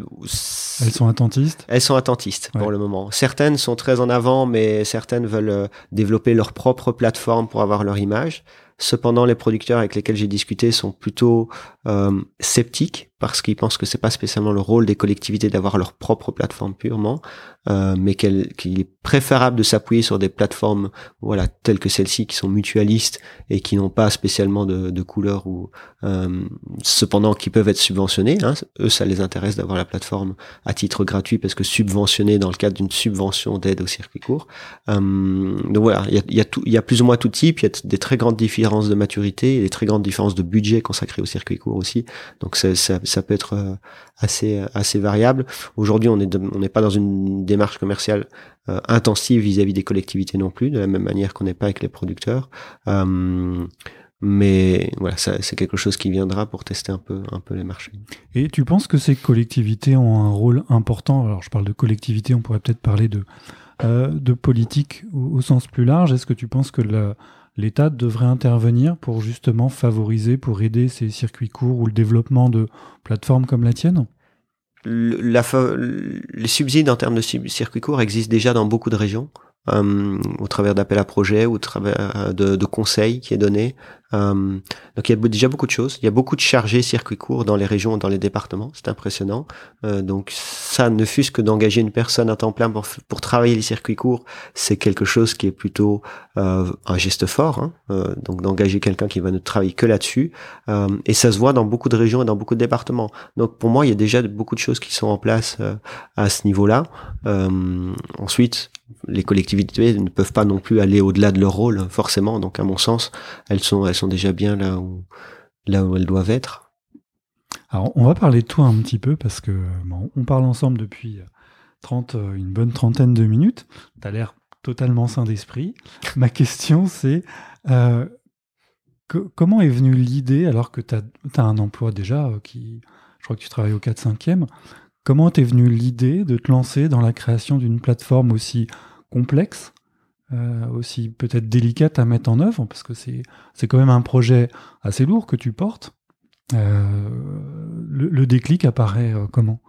Elles sont attentistes? Elles sont attentistes pour le moment. Certaines sont très en avant, mais certaines veulent euh, développer leur propre plateforme pour avoir leur image. Cependant, les producteurs avec lesquels j'ai discuté sont plutôt euh, sceptiques parce qu'ils pensent que c'est pas spécialement le rôle des collectivités d'avoir leur propre plateforme purement, euh, mais qu'il est préférable de s'appuyer sur des plateformes, voilà, telles que celles-ci qui sont mutualistes et qui n'ont pas spécialement de, de couleur ou euh, cependant qui peuvent être subventionnées. Hein. Eux, ça les intéresse d'avoir la plateforme à titre gratuit parce que subventionné dans le cadre d'une subvention d'aide au circuit court. Euh, donc voilà, il y a, y, a y a plus ou moins tout type. Il y a des très grandes différences de maturité des très grandes différences de budget consacré au circuit court aussi. Donc ça, peut être euh, assez assez variable. Aujourd'hui, on est on n'est pas dans une démarche commerciale euh, intensive vis-à-vis des collectivités non plus, de la même manière qu'on n'est pas avec les producteurs. Euh, mais voilà, c'est quelque chose qui viendra pour tester un peu, un peu les marchés. Et tu penses que ces collectivités ont un rôle important? Alors, je parle de collectivités, on pourrait peut-être parler de, de politique au, sens plus large. Est-ce que tu penses que la, l'État devrait intervenir pour justement favoriser, pour aider ces circuits courts ou le développement de plateformes comme la tienne? Les subsides en termes de circuits courts existent déjà dans beaucoup de régions. Euh, au travers d'appels à projets, au travers de, de conseils qui est donné. Euh, donc il y a déjà beaucoup de choses. Il y a beaucoup de chargés circuits courts dans les régions, dans les départements. C'est impressionnant. Euh, donc ça, ne fût-ce que d'engager une personne à temps plein pour, pour travailler les circuits courts, c'est quelque chose qui est plutôt euh, un geste fort. Hein. Donc d'engager quelqu'un qui va ne travailler que là-dessus. Et ça se voit dans beaucoup de régions et dans beaucoup de départements. Donc pour moi, il y a déjà beaucoup de choses qui sont en place à ce niveau-là. ensuite, les collectivités ne peuvent pas non plus aller au-delà de leur rôle, forcément. Donc, à mon sens, elles sont, elles sont déjà bien là où, là où elles doivent être. Alors, on va parler de toi un petit peu parce que on parle ensemble depuis 30, euh, une bonne trentaine de minutes. Tu as l'air totalement sain d'esprit. Ma question, c'est euh, comment est venue l'idée, alors que tu as, un emploi déjà euh, qui, je crois que tu travailles au 4-5e, Comment t'es venue l'idée de te lancer dans la création d'une plateforme aussi complexe, euh, aussi peut-être délicate à mettre en œuvre, parce que c'est, c'est quand même un projet assez lourd que tu portes. Euh, le, déclic apparaît euh, comment?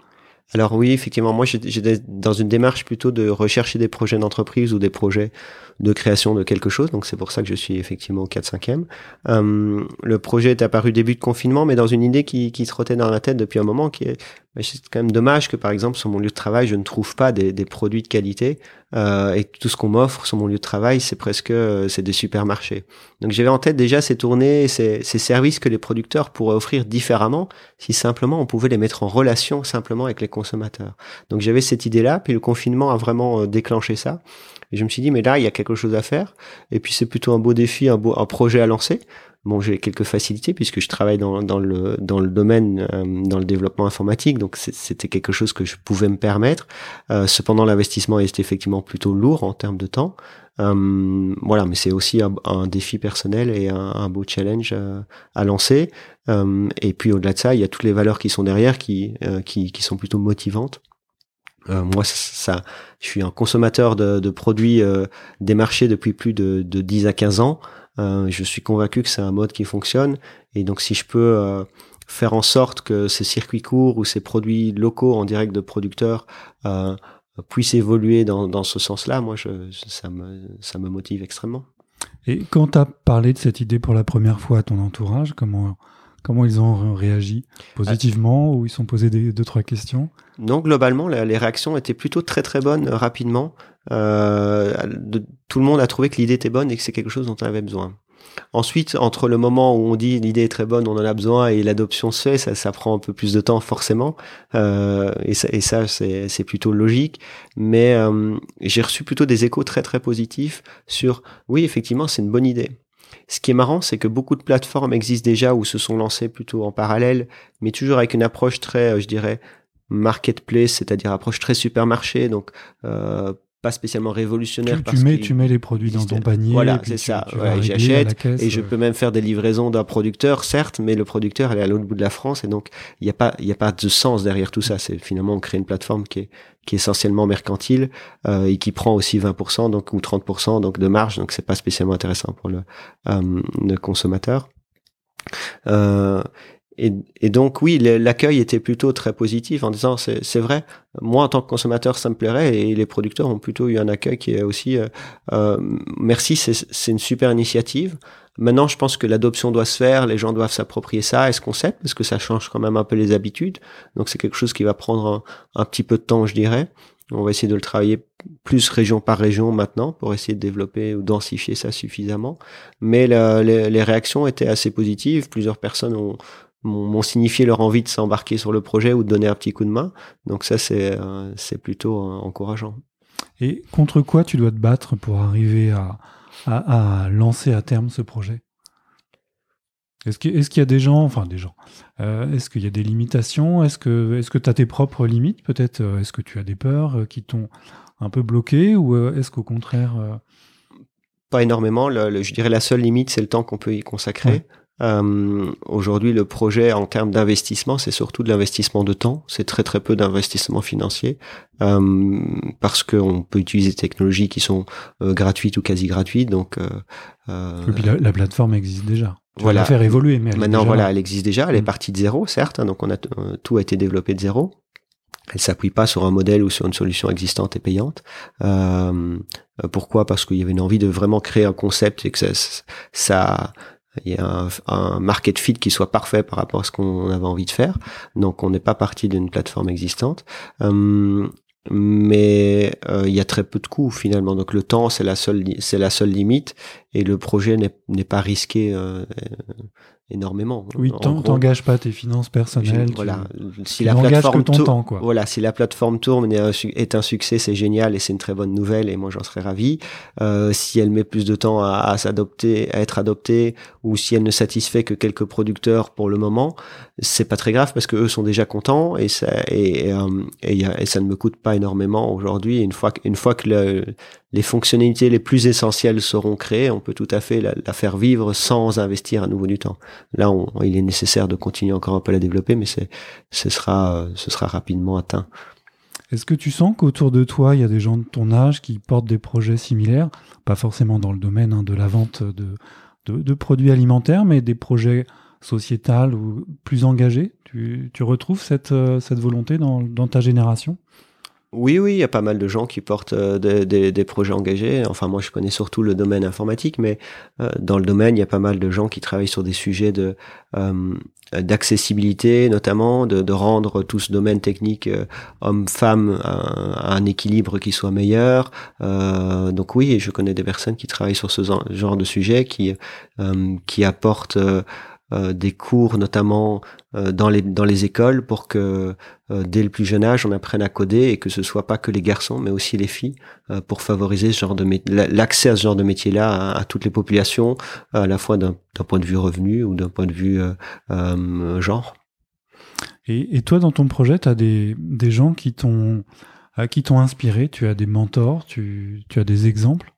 Alors oui, effectivement, moi j'étais dans une démarche plutôt de rechercher des projets d'entreprise ou des projets de création de quelque chose, donc c'est pour ça que je suis effectivement au 4-5e. Euh, le projet est apparu début de confinement, mais dans une idée qui, qui trottait dans la tête depuis un moment, qui est mais c'est quand même dommage que par exemple sur mon lieu de travail, je ne trouve pas des, des produits de qualité euh, et tout ce qu'on m'offre sur mon lieu de travail, c'est presque euh, c'est des supermarchés. Donc j'avais en tête déjà ces tournées, ces, ces services que les producteurs pourraient offrir différemment si simplement on pouvait les mettre en relation simplement avec les consommateurs. Donc j'avais cette idée-là, puis le confinement a vraiment euh, déclenché ça. Et je me suis dit, mais là, il y a quelque chose à faire. Et puis c'est plutôt un beau défi, un beau un projet à lancer. Bon, j'ai quelques facilités puisque je travaille dans, dans le dans le domaine euh, dans le développement informatique, donc c'était quelque chose que je pouvais me permettre. Euh, cependant, l'investissement est effectivement plutôt lourd en termes de temps. Euh, voilà, mais c'est aussi un, défi personnel et un, un beau challenge euh, à lancer. et puis au-delà de ça, il y a toutes les valeurs qui sont derrière, qui qui, qui sont plutôt motivantes. Moi, ça, je suis un consommateur de, de produits des marchés depuis plus de, de 10 à 15 ans. Euh, je suis convaincu que c'est un mode qui fonctionne. Et donc, si je peux euh, faire en sorte que ces circuits courts ou ces produits locaux en direct de producteurs euh, puissent évoluer dans, dans ce sens-là, moi, je, ça, me, ça me motive extrêmement. Et quand tu as parlé de cette idée pour la première fois à ton entourage, comment, comment ils ont réagi Positivement ou ils sont posés des, deux, trois questions? Non, globalement, les réactions étaient plutôt très très bonnes rapidement. Euh, tout le monde a trouvé que l'idée était bonne et que c'est quelque chose dont on avait besoin. Ensuite, entre le moment où on dit l'idée est très bonne, on en a besoin et l'adoption se fait, ça, ça prend un peu plus de temps forcément. Euh, et ça, et ça c'est plutôt logique. Mais euh, j'ai reçu plutôt des échos très très positifs sur oui, effectivement, c'est une bonne idée. Ce qui est marrant, c'est que beaucoup de plateformes existent déjà ou se sont lancées plutôt en parallèle, mais toujours avec une approche très, euh, je dirais, marketplace, c'est-à-dire approche très supermarché, donc euh, pas spécialement révolutionnaire. Tu, tu mets, tu mets les produits dans ton panier. Voilà, c'est ça. j'achète et je peux même faire des livraisons d'un producteur, certes, mais le producteur elle est à l'autre bout de la France et donc il n'y a pas il a pas de sens derrière tout ça. C'est finalement on crée une plateforme qui est qui est essentiellement mercantile euh, et qui prend aussi 20% donc ou 30% donc de marge donc c'est pas spécialement intéressant pour le, euh, le consommateur. Euh, et, donc oui, l'accueil était plutôt très positif en disant c'est vrai, moi en tant que consommateur ça me plairait et les producteurs ont plutôt eu un accueil qui est aussi euh, euh merci, c'est une super initiative. Maintenant, je pense que l'adoption doit se faire, les gens doivent s'approprier ça et ce concept parce que ça change quand même un peu les habitudes. Donc c'est quelque chose qui va prendre un, petit peu de temps, je dirais. On va essayer de le travailler plus région par région maintenant pour essayer de développer ou densifier ça suffisamment. Mais les réactions étaient assez positives. Plusieurs personnes ont, m'ont signifié leur envie de s'embarquer sur le projet ou de donner un petit coup de main. Donc ça, c'est euh, c'est plutôt euh, encourageant. Et contre quoi tu dois te battre pour arriver à, à, lancer à terme ce projet? Est-ce qu'il est y a des gens, enfin des gens, euh, est-ce qu'il y a des limitations? Est-ce que est-ce que tu as tes propres limites peut-être? Est-ce que tu as des peurs qui t'ont un peu bloqué ou est-ce qu'au contraire Pas énormément. je dirais la seule limite, c'est le temps qu'on peut y consacrer. Euh, Aujourd'hui, le projet en termes d'investissement, c'est surtout de l'investissement de temps. C'est très très peu d'investissement financier euh, parce qu'on peut utiliser des technologies qui sont euh, gratuites ou quasi gratuites. Donc, euh, euh, Et puis la, plateforme existe déjà. Tu voilà. la faire évoluer, mais maintenant voilà, elle existe déjà. Elle est mm. partie de zéro, certes. Hein, donc on a tout a été développé de zéro. Elle s'appuie pas sur un modèle ou sur une solution existante et payante. Euh, pourquoi? Parce qu'il y avait une envie de vraiment créer un concept et que ça, ça il y a un, un, market fit qui soit parfait par rapport à ce qu'on avait envie de faire. Donc on n'est pas parti d'une plateforme existante. Euh, mais euh, il y a très peu de coûts finalement. Donc le temps c'est la seule c'est la seule limite et le projet n'est pas risqué euh, énormément. Oui, t'engages pas tes finances personnelles. voilà, si la plateforme ton temps, quoi. Voilà, si la plateforme tourne et est un succès, c'est génial et c'est une très bonne nouvelle et moi j'en serais ravi. Euh, si elle met plus de temps à, à s'adopter, à être adoptée, ou si elle ne satisfait que quelques producteurs pour le moment, c'est pas très grave parce que eux sont déjà contents et ça et, euh, ça ne me coûte pas énormément aujourd'hui. Une fois une fois que le, les fonctionnalités les plus essentielles seront créées, on peut tout à fait la, faire vivre sans investir à nouveau du temps. Là, il est nécessaire de continuer encore un peu à la développer, mais ce sera, rapidement atteint. Est-ce que tu sens qu'autour de toi, il y a des gens de ton âge qui portent des projets similaires, pas forcément dans le domaine hein, de la vente de, produits alimentaires, mais des projets sociétals ou plus engagés tu, tu retrouves cette, euh, cette volonté dans, dans ta génération? Oui, oui, il y a pas mal de gens qui portent euh, des, des, projets engagés. Enfin, moi, je connais surtout le domaine informatique, mais euh, dans le domaine, il y a pas mal de gens qui travaillent sur des sujets de euh, d'accessibilité, notamment, de, de, rendre tout ce domaine technique homme-femme à, un équilibre qui soit meilleur. donc oui, je connais des personnes qui travaillent sur ce genre de sujet, qui qui apportent des cours notamment euh, dans les écoles pour que euh, dès le plus jeune âge on apprenne à coder et que ce soit pas que les garçons mais aussi les filles pour favoriser l'accès à ce genre de métier là à, toutes les populations à la fois d'un point de vue revenu ou d'un point de vue genre. Et, toi dans ton projet tu as des gens qui t'ont qui t'ont inspiré, tu as des mentors, tu as des exemples?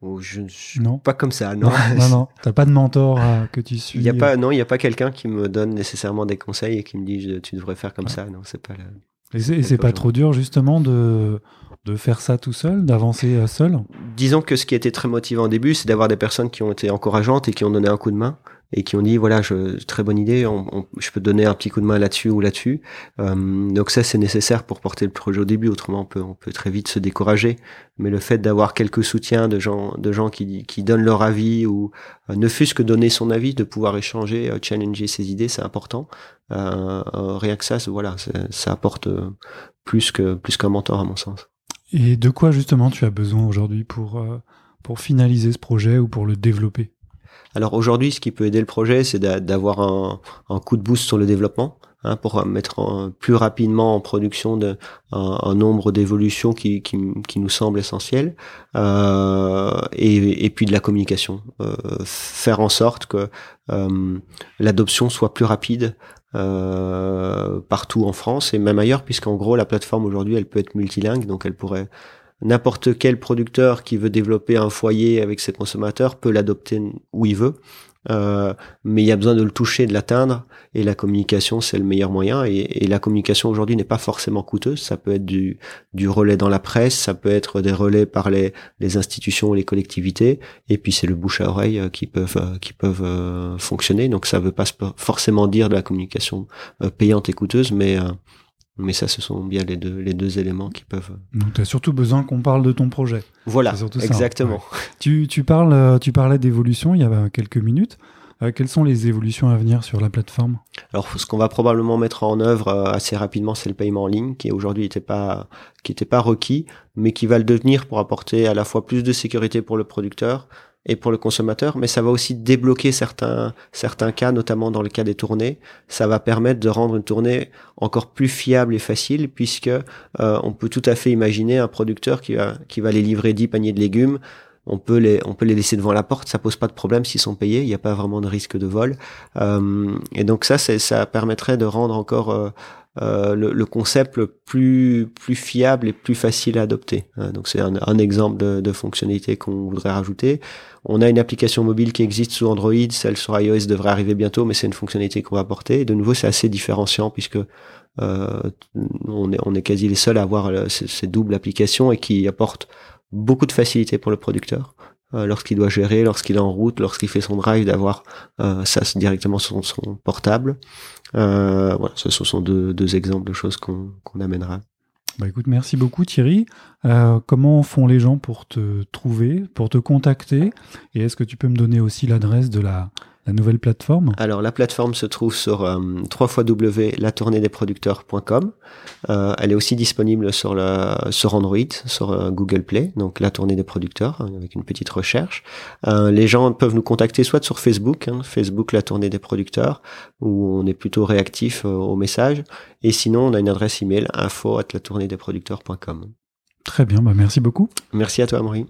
Oh, je ne suis non. pas comme ça, non. Non, non, t'as pas de mentor euh, que tu suis. Il y a pas, non, il y a pas quelqu'un qui me donne nécessairement des conseils et qui me dit tu devrais faire comme ça. Non, c'est pas. Et c'est pas, pas trop dur justement de de faire ça tout seul, d'avancer euh, seul? Disons que ce qui était très motivant au début, c'est d'avoir des personnes qui ont été encourageantes et qui ont donné un coup de main et qui ont dit voilà je, très bonne idée on, je peux donner un petit coup de main là-dessus ou là-dessus. Euh, donc ça c'est nécessaire pour porter le projet au début autrement on peut on peut très vite se décourager. Mais le fait d'avoir quelques soutiens de gens de gens qui qui donnent leur avis ou euh, ne fût-ce que donner son avis de pouvoir échanger euh, challenger ses idées c'est important. Euh, rien que ça voilà ça apporte plus que plus qu'un mentor à mon sens. Et de quoi justement tu as besoin aujourd'hui pour pour finaliser ce projet ou pour le développer? Alors aujourd'hui, ce qui peut aider le projet, c'est d'avoir un, coup de boost sur le développement. Hein, pour mettre plus rapidement en production un, nombre d'évolutions qui, nous semble essentiel euh, et, puis de la communication euh, faire en sorte que euh, l'adoption soit plus rapide partout en France et même ailleurs puisqu'en gros la plateforme aujourd'hui elle peut être multilingue donc elle pourrait n'importe quel producteur qui veut développer un foyer avec ses consommateurs peut l'adopter où il veut. Euh, mais il y a besoin de le toucher, de l'atteindre, et la communication c'est le meilleur moyen. Et, la communication aujourd'hui n'est pas forcément coûteuse. Ça peut être du, relais dans la presse, ça peut être des relais par les, les institutions, les collectivités, et puis c'est le bouche à oreille euh, qui peuvent euh, qui peuvent fonctionner. Donc ça veut pas forcément dire de la communication payante et coûteuse, mais mais ça, ce sont bien les deux, les deux éléments qui peuvent. Euh, Donc, tu as surtout besoin qu'on parle de ton projet. Voilà, exactement. Tu, tu, parles, euh, tu parlais d'évolution il y a quelques minutes. Euh, quelles sont les évolutions à venir sur la plateforme? Alors, ce qu'on va probablement mettre en œuvre assez rapidement, c'est le paiement en ligne, qui aujourd'hui n'était pas, qui n'était pas requis, mais qui va le devenir pour apporter à la fois plus de sécurité pour le producteur, et pour le consommateur, mais ça va aussi débloquer certains certains cas, notamment dans le cas des tournées. Ça va permettre de rendre une tournée encore plus fiable et facile, puisque euh, on peut tout à fait imaginer un producteur qui va qui va les livrer 10 paniers de légumes. On peut les on peut les laisser devant la porte, ça pose pas de problème s'ils sont payés. Il n'y a pas vraiment de risque de vol. Euh, et donc ça, ça permettrait de rendre encore euh, euh, le, le, concept plus plus fiable et plus facile à adopter. Hein. donc c'est un, un, exemple de, de fonctionnalité qu'on voudrait rajouter. On a une application mobile qui existe sous Android, celle sur iOS devrait arriver bientôt, mais c'est une fonctionnalité qu'on va apporter. de nouveau, c'est assez différenciant puisque euh, on, est, on est quasi les seuls à avoir euh, ces, doubles applications et qui apportent beaucoup de facilité pour le producteur. Euh, lorsqu'il doit gérer, lorsqu'il est en route, lorsqu'il fait son drive, d'avoir euh, ça directement sur son portable. Euh, voilà, ce sont deux, deux exemples de choses qu'on amènera. Bah écoute, merci beaucoup Thierry. Euh, comment font les gens pour te trouver, pour te contacter? Et est-ce que tu peux me donner aussi l'adresse de la, la nouvelle plateforme Alors la plateforme se trouve sur euh, www.latourneedesproducteurs.com. Euh, elle est aussi disponible sur, la, sur Android, sur euh, Google Play, donc la tournée des producteurs, hein, avec une petite recherche. Euh, les gens peuvent nous contacter soit sur Facebook, hein, Facebook la tournée des producteurs, où on est plutôt réactif euh, aux messages, et sinon on a une adresse email info at la tournée des producteurs.com. Très bien, bah merci beaucoup. Merci à toi Marie.